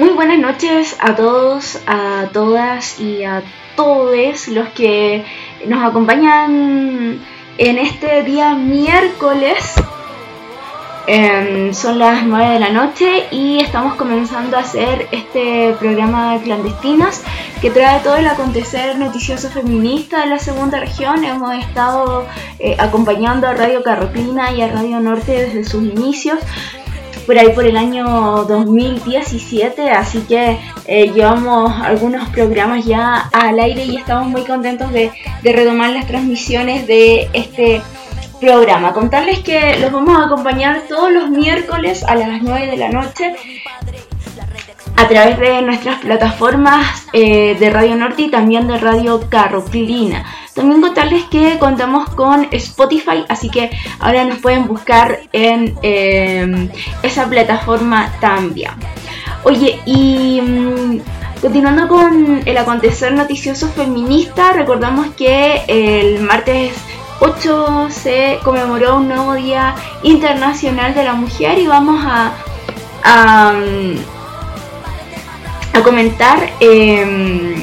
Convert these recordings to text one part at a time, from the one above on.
Muy buenas noches a todos, a todas y a todos los que nos acompañan en este día miércoles. Em, son las 9 de la noche y estamos comenzando a hacer este programa de clandestinas que trae todo el acontecer noticioso feminista de la segunda región. Hemos estado eh, acompañando a Radio Carrotina y a Radio Norte desde sus inicios por ahí por el año 2017, así que eh, llevamos algunos programas ya al aire y estamos muy contentos de, retomar las transmisiones de este programa. Contarles que los vamos a acompañar todos los miércoles a las 9 de la noche a través de nuestras plataformas eh, de Radio Norte y también de Radio Carroclina. También contarles que contamos con Spotify, así que ahora nos pueden buscar en em, esa plataforma también. Oye, y mm, continuando con el acontecer noticioso feminista, recordamos que el martes 8 se conmemoró un nuevo Día Internacional de la Mujer y vamos a, a, mm, comentar em,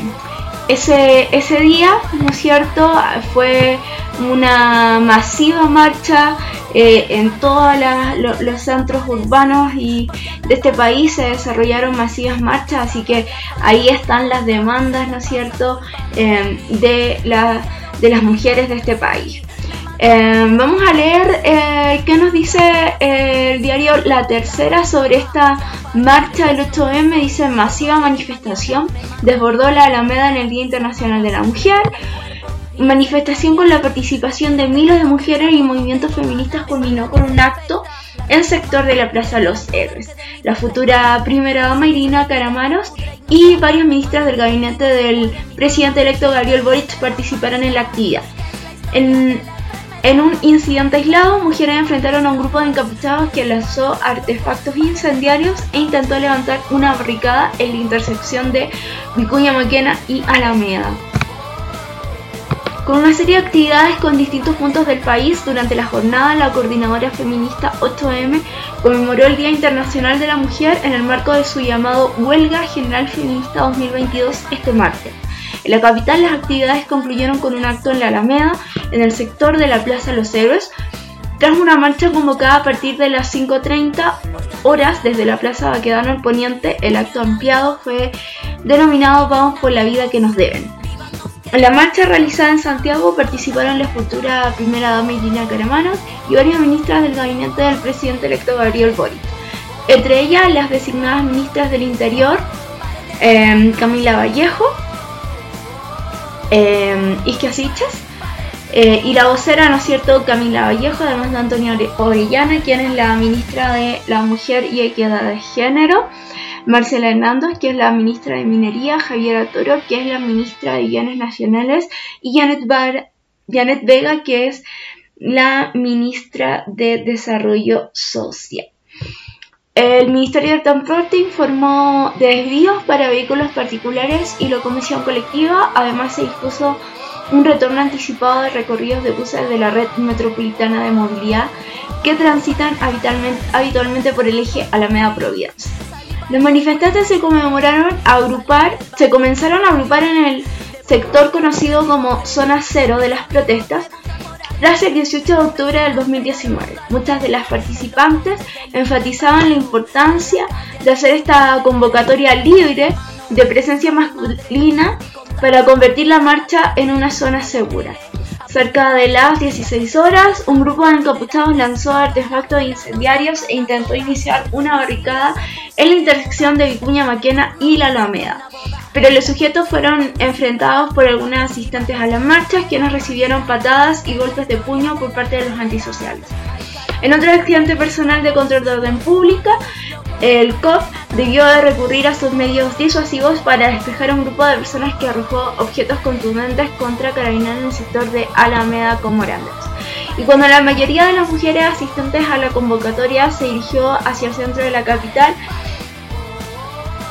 ese, ese día, ¿no es cierto? Fue una masiva marcha eh, en todos los centros urbanos y de este país se desarrollaron masivas marchas, así que ahí están las demandas, ¿no es cierto?, eh, de, la, de las mujeres de este país. Em, vamos a leer eh, qué nos dice eh, el diario La Tercera sobre esta marcha del 8M. Dice masiva manifestación, desbordó la Alameda en el Día Internacional de la Mujer. Manifestación con la participación de miles de mujeres y movimientos feministas culminó con un acto en sector de la Plaza Los Héroes. La futura primera dama Irina Caramanos y varias ministras del gabinete del presidente electo Gabriel Boric participaron en la actividad. En un incidente aislado, mujeres enfrentaron a un grupo de encapuchados que lanzó artefactos incendiarios e intentó levantar una barricada en la intersección de Vicuña Maquena y Alameda. Con una serie de actividades con distintos puntos del país, durante la jornada la coordinadora feminista 8M conmemoró el Día Internacional de la Mujer en el marco de su llamado Huelga General Feminista 2022 este martes. En la capital las actividades concluyeron con un acto en la Alameda, en el sector de la Plaza Los Héroes, tras una marcha convocada a partir de las 5.30 horas desde la Plaza Baquedano al Poniente, el acto ampliado fue denominado Vamos por la vida que nos deben. En la marcha realizada en Santiago participaron la futura primera dama Irina Caramanos y varias ministras del gabinete del presidente electo Gabriel Boric. Entre ellas las designadas ministras del Interior, eh, Camila Vallejo, Isquia eh, y la vocera, ¿no es cierto?, Camila Vallejo, además de Antonia Orellana, quien es la ministra de la Mujer y Equidad de Género, Marcela Hernández, que es la ministra de Minería, Javiera Toro, que es la ministra de Bienes Nacionales, y Janet, Janet Vega, que es la ministra de Desarrollo Social. El Ministerio de Transporte informó de desvíos para vehículos particulares y locomoción colectiva. Además, se dispuso un retorno anticipado de recorridos de buses de la red metropolitana de movilidad que transitan habitualmente, por el eje Alameda Providencia. Los manifestantes se conmemoraron a agrupar, se comenzaron a agrupar en el sector conocido como zona cero de las protestas, tras el 18 de octubre del 2019. Muchas de las participantes enfatizaban la importancia de hacer esta convocatoria libre de presencia masculina para convertir la marcha en una zona segura. Cerca de las 16 horas, un grupo de encapuchados lanzó artefactos incendiarios e intentó iniciar una barricada en la intersección de Vicuña Maquena y La Alameda pero los sujetos fueron enfrentados por algunos asistentes a las marchas quienes recibieron patadas y golpes de puño por parte de los antisociales. En otro accidente personal de control de orden pública, el COP debió de recurrir a sus medios disuasivos para despejar a un grupo de personas que arrojó objetos contundentes contra carabineros en el sector de Alameda con Morales. Y cuando la mayoría de las mujeres asistentes a la convocatoria se dirigió hacia el centro de la capital,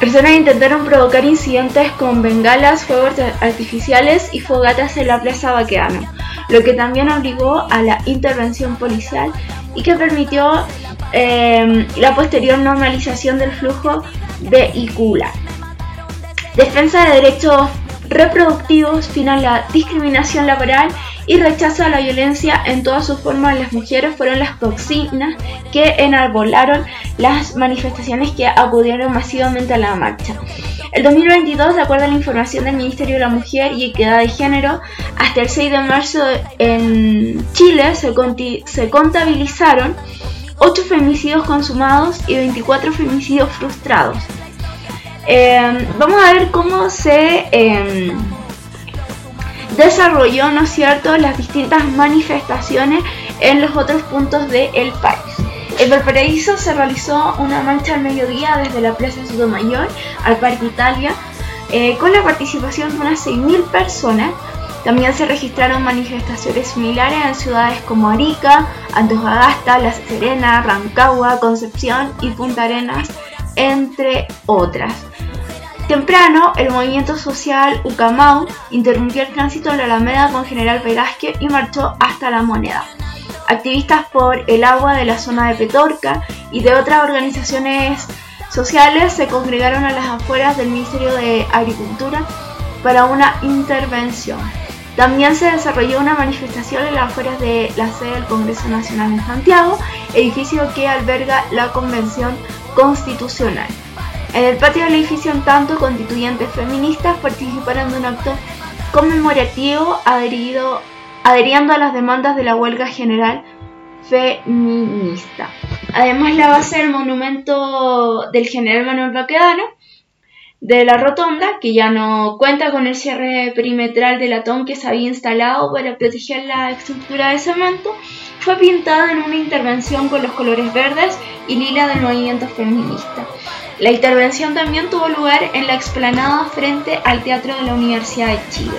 Personas intentaron provocar incidentes con bengalas, fuegos artificiales y fogatas en la Plaza Baqueano, lo que también obligó a la intervención policial y que permitió em, la posterior normalización del flujo vehicular. Defensa de derechos reproductivos, final la discriminación laboral y rechazo a la violencia en todas sus formas las mujeres fueron las toxinas que enarbolaron las manifestaciones que acudieron masivamente a la marcha. El 2022, de acuerdo a la información del Ministerio de la Mujer y Equidad de Género, hasta el 6 de marzo en Chile se, se contabilizaron 8 femicidios consumados y 24 femicidios frustrados. Em, vamos a ver cómo se em, desarrolló, ¿no es cierto?, las distintas manifestaciones en los otros puntos del país. En Valparaíso se realizó una marcha al mediodía desde la Plaza Sotomayor al Parque Italia eh, con la participación de unas 6.000 personas. También se registraron manifestaciones similares en ciudades como Arica, Antofagasta, La Serena, Rancagua, Concepción y Punta Arenas, entre otras. Temprano, el movimiento social Ucamau interrumpió el tránsito en la Alameda con General Velázquez y marchó hasta la moneda. Activistas por el agua de la zona de Petorca y de otras organizaciones sociales se congregaron a las afueras del Ministerio de Agricultura para una intervención. También se desarrolló una manifestación en las afueras de la sede del Congreso Nacional en Santiago, edificio que alberga la Convención Constitucional. En el patio del edificio, en tanto, constituyentes feministas participaron de un acto conmemorativo adherido, adheriendo a las demandas de la huelga general feminista. Además, la base del monumento del general Manuel Baquedano de la rotonda, que ya no cuenta con el cierre perimetral de latón que se había instalado para proteger la estructura de cemento, fue pintada en una intervención con los colores verdes y lila del movimiento feminista. La intervención también tuvo lugar en la explanada frente al Teatro de la Universidad de Chile.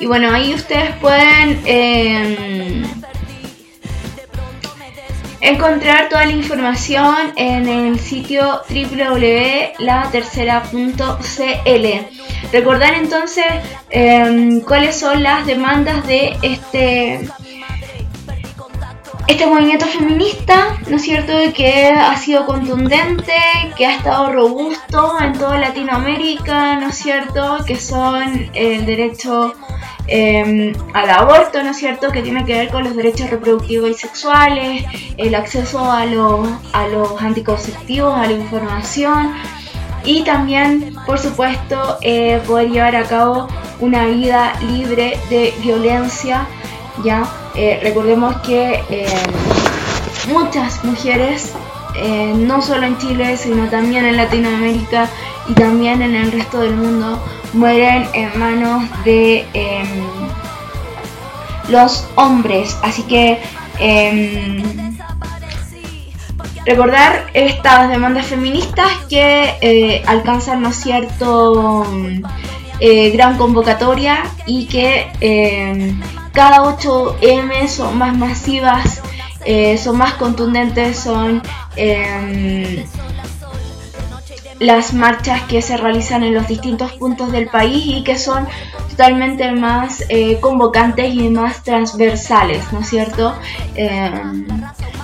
Y bueno, ahí ustedes pueden em, encontrar toda la información en el sitio www.latercera.cl. Recordar entonces em, cuáles son las demandas de este este movimiento feminista, ¿no es cierto?, que ha sido contundente, que ha estado robusto en toda Latinoamérica, ¿no es cierto?, que son el derecho em, al aborto, ¿no es cierto?, que tiene que ver con los derechos reproductivos y sexuales, el acceso a, los, a los anticonceptivos, a la información y también, por supuesto, eh, poder llevar a cabo una vida libre de violencia, ¿ya?, eh, recordemos que eh, muchas mujeres, eh, no solo en Chile, sino también en Latinoamérica y también en el resto del mundo, mueren en manos de em, los hombres. Así que em, recordar estas demandas feministas que alcanzan ¿no cierto gran convocatoria y que em, cada 8M son más masivas, eh, son más contundentes, son em, las marchas que se realizan en los distintos puntos del país y que son totalmente más eh, convocantes y más transversales, ¿no es cierto? Em,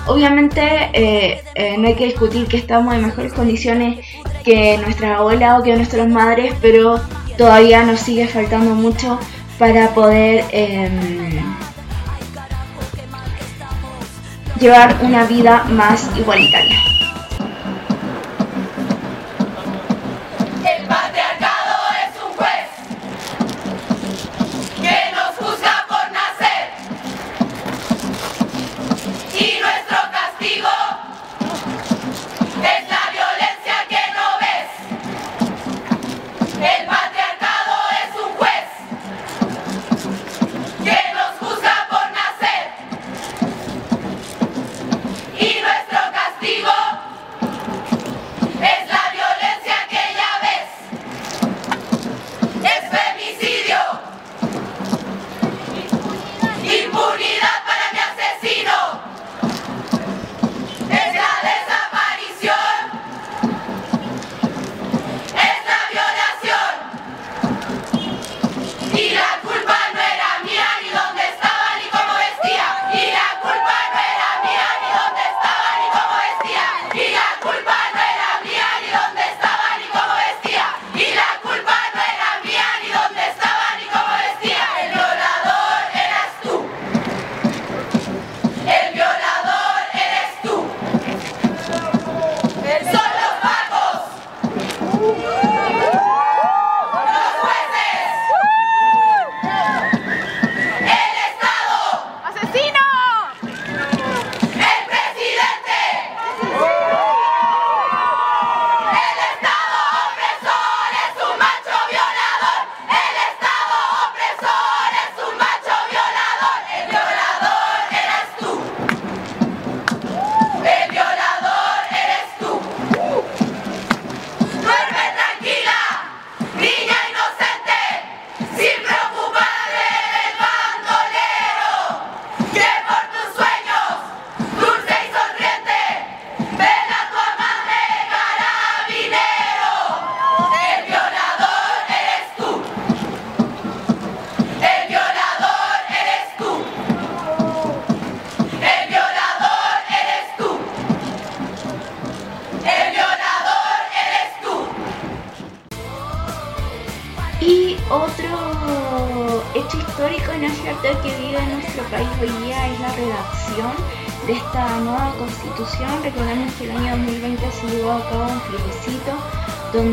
obviamente eh, no hay que discutir que estamos en mejores condiciones que nuestra abuela o que nuestras madres, pero todavía nos sigue faltando mucho para poder em, llevar una vida más igualitaria.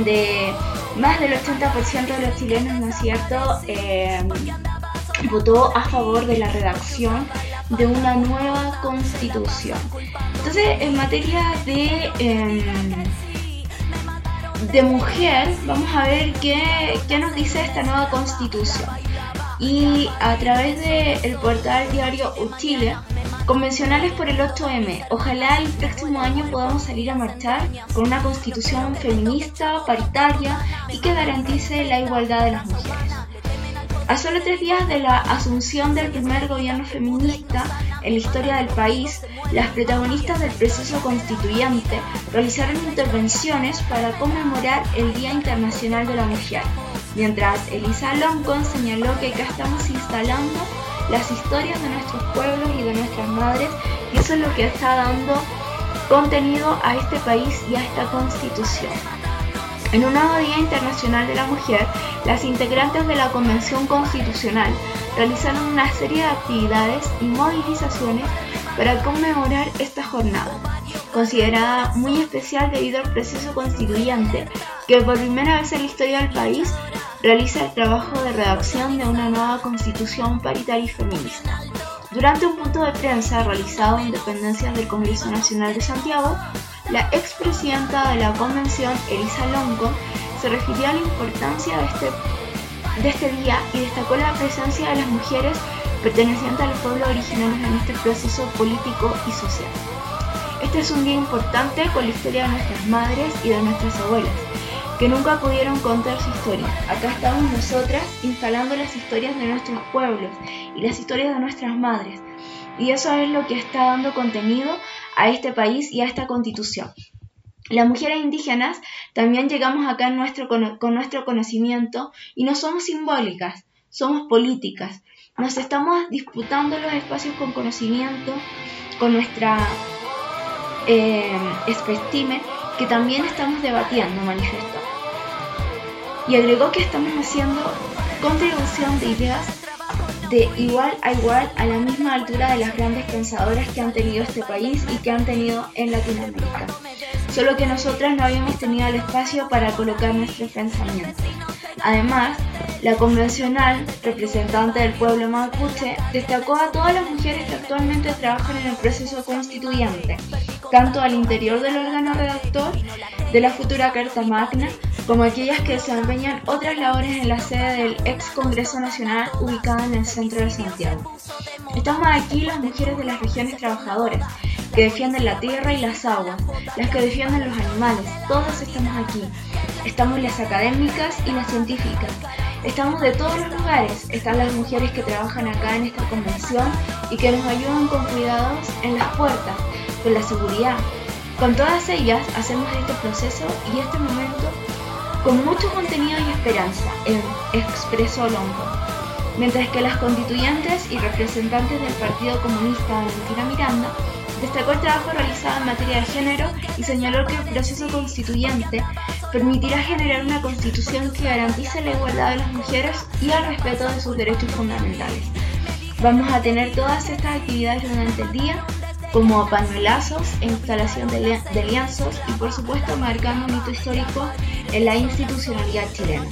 Donde más del 80% de los chilenos, ¿no es cierto?, eh, votó a favor de la redacción de una nueva constitución. Entonces, en materia de, em, de mujer, vamos a ver qué, qué, nos dice esta nueva constitución. Y a través del portal diario Chile, convencionales por el 8M, ojalá el próximo año podamos salir a marchar con una constitución feminista, paritaria y que garantice la igualdad de las mujeres. A solo tres días de la asunción del primer gobierno feminista en la historia del país, las protagonistas del proceso constituyente realizaron intervenciones para conmemorar el Día Internacional de la Mujer, mientras Elisa Loncon señaló que acá estamos instalando las historias de nuestros pueblos y de nuestras madres y eso es lo que está dando contenido a este país y a esta constitución. En un nuevo Día Internacional de la Mujer, las integrantes de la Convención Constitucional realizaron una serie de actividades y movilizaciones para conmemorar esta jornada, considerada muy especial debido al proceso constituyente que por primera vez en la historia del país realiza el trabajo de redacción de una nueva constitución paritaria y feminista. Durante un punto de prensa realizado en dependencias del Congreso Nacional de Santiago, la expresidenta de la convención, Elisa Longo, se refirió a la importancia de este, de este día y destacó la presencia de las mujeres pertenecientes a los pueblos originarios en este proceso político y social. Este es un día importante con la historia de nuestras madres y de nuestras abuelas, que nunca pudieron contar su historia. Acá estamos nosotras instalando las historias de nuestros pueblos y las historias de nuestras madres. Y eso es lo que está dando contenido a este país y a esta constitución. Las mujeres indígenas también llegamos acá con nuestro conocimiento y no somos simbólicas, somos políticas. Nos estamos disputando los espacios con conocimiento, con nuestra eh, que también estamos debatiendo, manifestó. Y agregó que estamos haciendo contribución de ideas de igual a igual a la misma altura de las grandes pensadoras que han tenido este país y que han tenido en Latinoamérica. Solo que nosotras no habíamos tenido el espacio para colocar nuestros pensamientos. Además, la convencional, representante del pueblo mapuche, destacó a todas las mujeres que actualmente trabajan en el proceso constituyente, tanto al interior del órgano redactor de la futura Carta Magna, como aquellas que desempeñan otras labores en la sede del ex Congreso Nacional ubicada en el centro de Santiago. Estamos aquí las mujeres de las regiones trabajadoras, que defienden la tierra y las aguas, las que defienden los animales, todas estamos aquí. Estamos las académicas y las científicas. Estamos de todos los lugares. Están las mujeres que trabajan acá en esta convención y que nos ayudan con cuidados en las puertas, con la seguridad. Con todas ellas hacemos este proceso y este momento con mucho contenido y esperanza, expresó Longo. Mientras que las constituyentes y representantes del Partido Comunista Valentina Miranda destacó el trabajo realizado en materia de género y señaló que el proceso constituyente permitirá generar una constitución que garantice la igualdad de las mujeres y el respeto de sus derechos fundamentales. Vamos a tener todas estas actividades durante el día como panuelazos e instalación de, lienzos y por supuesto marcando un hito histórico en la institucionalidad chilena.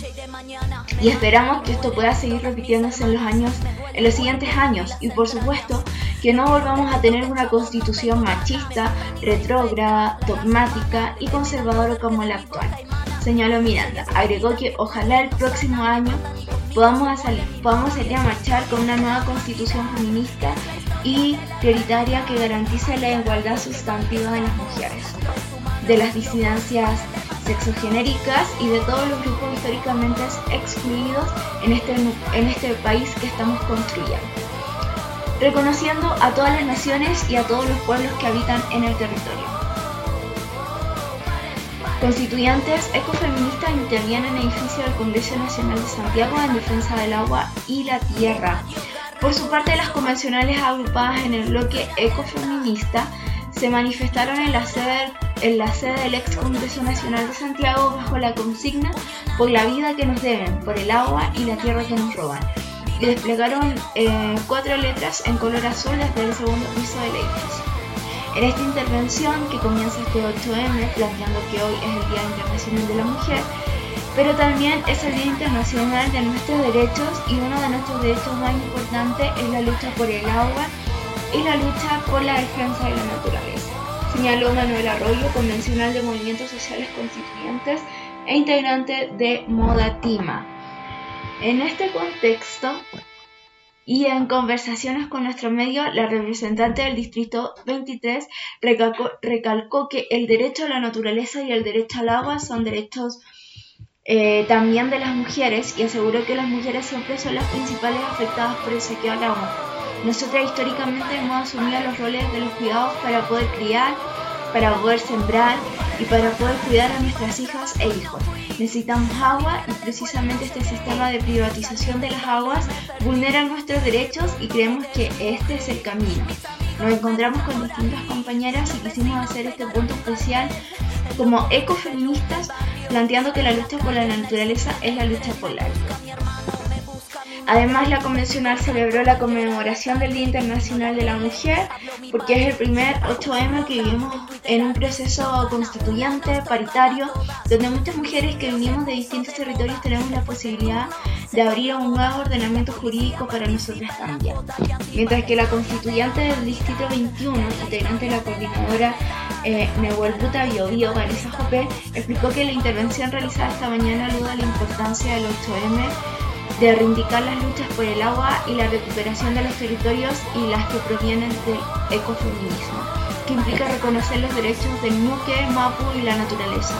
Y esperamos que esto pueda seguir repitiéndose en los años, en los siguientes años y por supuesto que no volvamos a tener una constitución machista, retrógrada, dogmática y conservadora como la actual. Señaló Miranda, agregó que ojalá el próximo año podamos salir, podamos salir a marchar con una nueva constitución feminista y prioritaria que garantice la igualdad sustantiva de las mujeres, de las disidencias sexogenéricas y de todos los grupos históricamente excluidos en este, en este país que estamos construyendo, reconociendo a todas las naciones y a todos los pueblos que habitan en el territorio. Constituyentes ecofeministas intervienen en el edificio del Congreso Nacional de Santiago en defensa del agua y la tierra por su parte, las convencionales agrupadas en el bloque ecofeminista se manifestaron en la sede, en la sede del ex Congreso Nacional de Santiago bajo la consigna por la vida que nos deben, por el agua y la tierra que nos roban. y desplegaron eh, cuatro letras en color azul desde el segundo piso del edificio. En esta intervención, que comienza este 8M, planteando que hoy es el Día Internacional de la Mujer, pero también es el Día Internacional de nuestros derechos y uno de nuestros derechos más importantes es la lucha por el agua y la lucha por la defensa de la naturaleza. Señaló Manuel Arroyo, convencional de movimientos sociales constituyentes e integrante de Modatima. En este contexto y en conversaciones con nuestro medio, la representante del Distrito 23 recalcó, que el derecho a la naturaleza y el derecho al agua son derechos eh, también de las mujeres y aseguró que las mujeres siempre son las principales afectadas por el saqueo al agua. Nosotras históricamente hemos asumido los roles de los cuidados para poder criar, para poder sembrar y para poder cuidar a nuestras hijas e hijos. Necesitamos agua y precisamente este sistema de privatización de las aguas vulnera nuestros derechos y creemos que este es el camino. Nos encontramos con distintas compañeras y quisimos hacer este punto especial como ecofeministas, planteando que la lucha por la naturaleza es la lucha por la vida. Además, la convencional celebró la conmemoración del Día Internacional de la Mujer, porque es el primer 8M que vivimos en un proceso constituyente, paritario, donde muchas mujeres que venimos de distintos territorios tenemos la posibilidad de abrir un nuevo ordenamiento jurídico para nosotras también. Mientras que la constituyente del Distrito 21, integrante de la coordinadora eh, Nehuelputa Bio Vanessa Jopé, explicó que la intervención realizada esta mañana aluda a la importancia del 8M de reivindicar las luchas por el agua y la recuperación de los territorios y las que provienen del ecofeminismo, que implica reconocer los derechos del Nuque, Mapu y la naturaleza.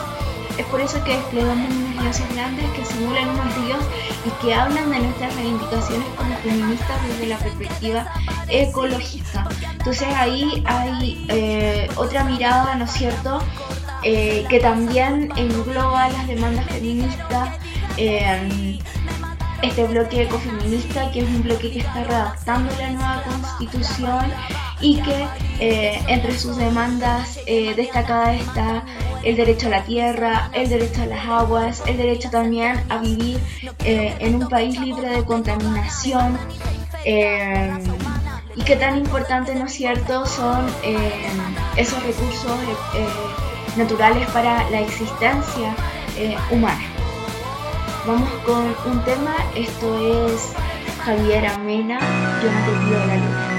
Es por eso que desplegamos unos ríos grandes que simulan unos ríos y que hablan de nuestras reivindicaciones como feministas desde la perspectiva ecológica. Entonces ahí hay eh, otra mirada, ¿no es cierto?, eh, que también engloba las demandas feministas. Eh, este bloque ecofeminista, que es un bloque que está redactando la nueva constitución y que eh, entre sus demandas eh, destacadas está el derecho a la tierra, el derecho a las aguas, el derecho también a vivir eh, en un país libre de contaminación. y que tan importante, ¿no es cierto?, son esos recursos naturales para la existencia humana. Vamos con un tema, esto es Javier Amena, Yo no te la luna.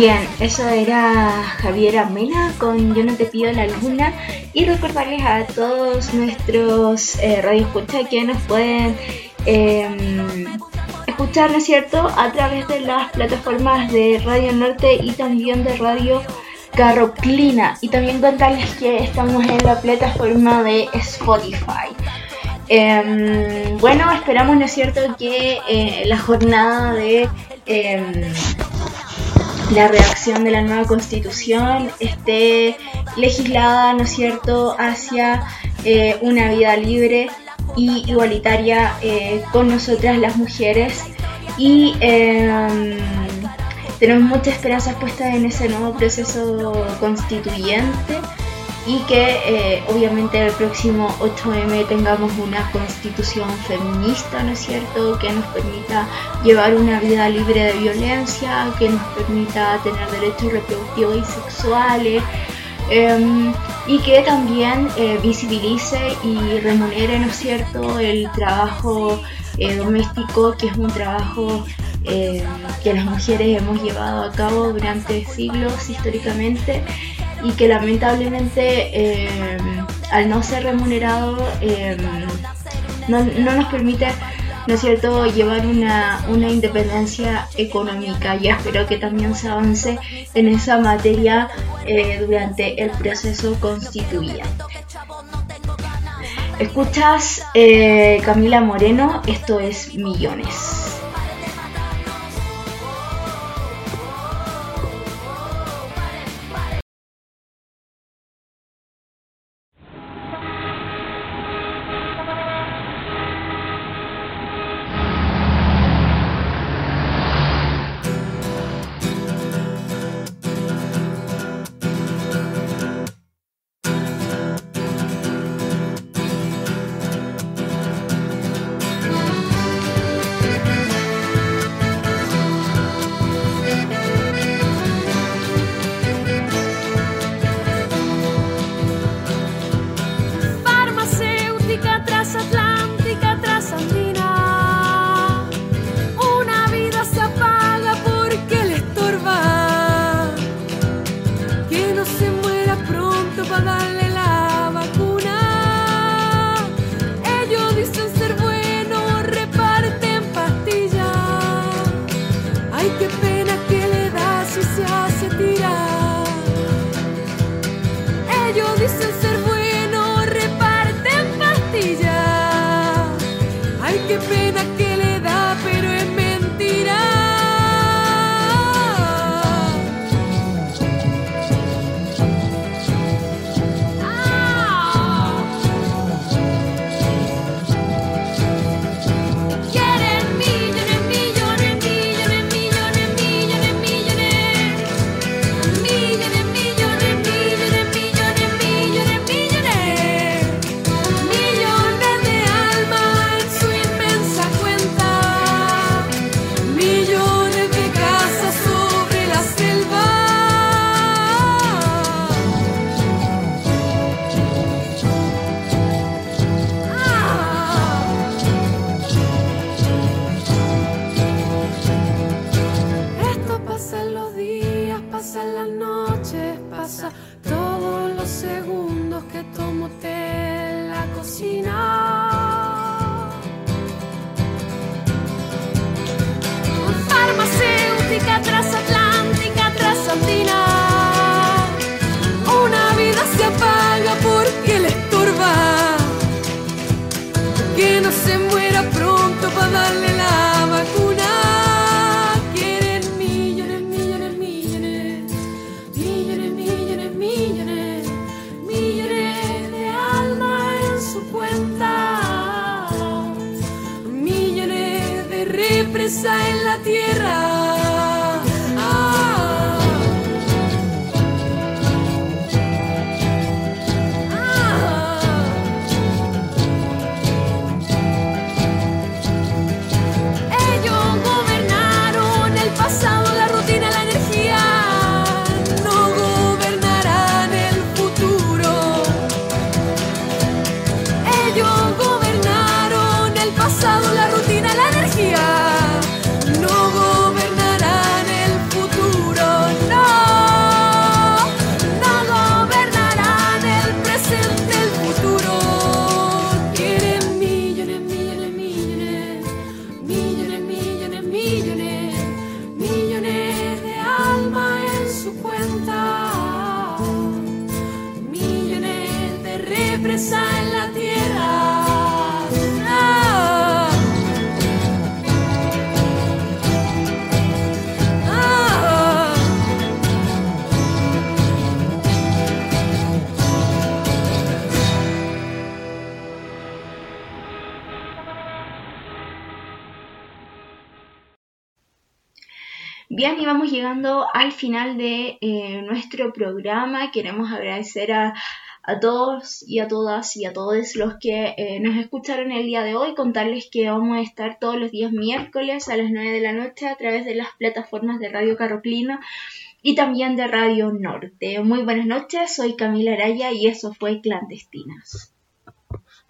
Bien, eso era Javier Mena con Yo no te pido la luna y recordarles a todos nuestros eh, radioescuchas que nos pueden em, escuchar, ¿no es cierto?, a través de las plataformas de Radio Norte y también de Radio Carroclina y también contarles que estamos en la plataforma de Spotify. Em, bueno, esperamos, ¿no es cierto?, que eh, la jornada de em, la redacción de la nueva constitución esté legislada, ¿no es cierto?, hacia eh, una vida libre y igualitaria eh, con nosotras las mujeres. Y em, tenemos muchas esperanzas puestas en ese nuevo proceso constituyente y que eh, obviamente el próximo 8M tengamos una constitución feminista, ¿no es cierto?, que nos permita llevar una vida libre de violencia, que nos permita tener derechos reproductivos y sexuales. Em, y que también eh, visibilice y remunere, ¿no es cierto?, el trabajo eh, doméstico, que es un trabajo eh, que las mujeres hemos llevado a cabo durante siglos históricamente y que lamentablemente eh, al no ser remunerado eh, no, nos permite ¿no es cierto?, llevar una, una, independencia económica y espero que también se avance en esa materia durante el proceso constituyente. Escuchas Camila Moreno, esto es Millones. Gobernaron el pasado, la rutina, la energía. Llegando al final de eh, nuestro programa. Queremos agradecer a, todos y a todas y a todos los que eh, nos escucharon el día de hoy. Contarles que vamos a estar todos los días miércoles a las 9 de la noche a través de las plataformas de Radio Caroclina y también de Radio Norte. Muy buenas noches, soy Camila Araya y eso fue Clandestinas.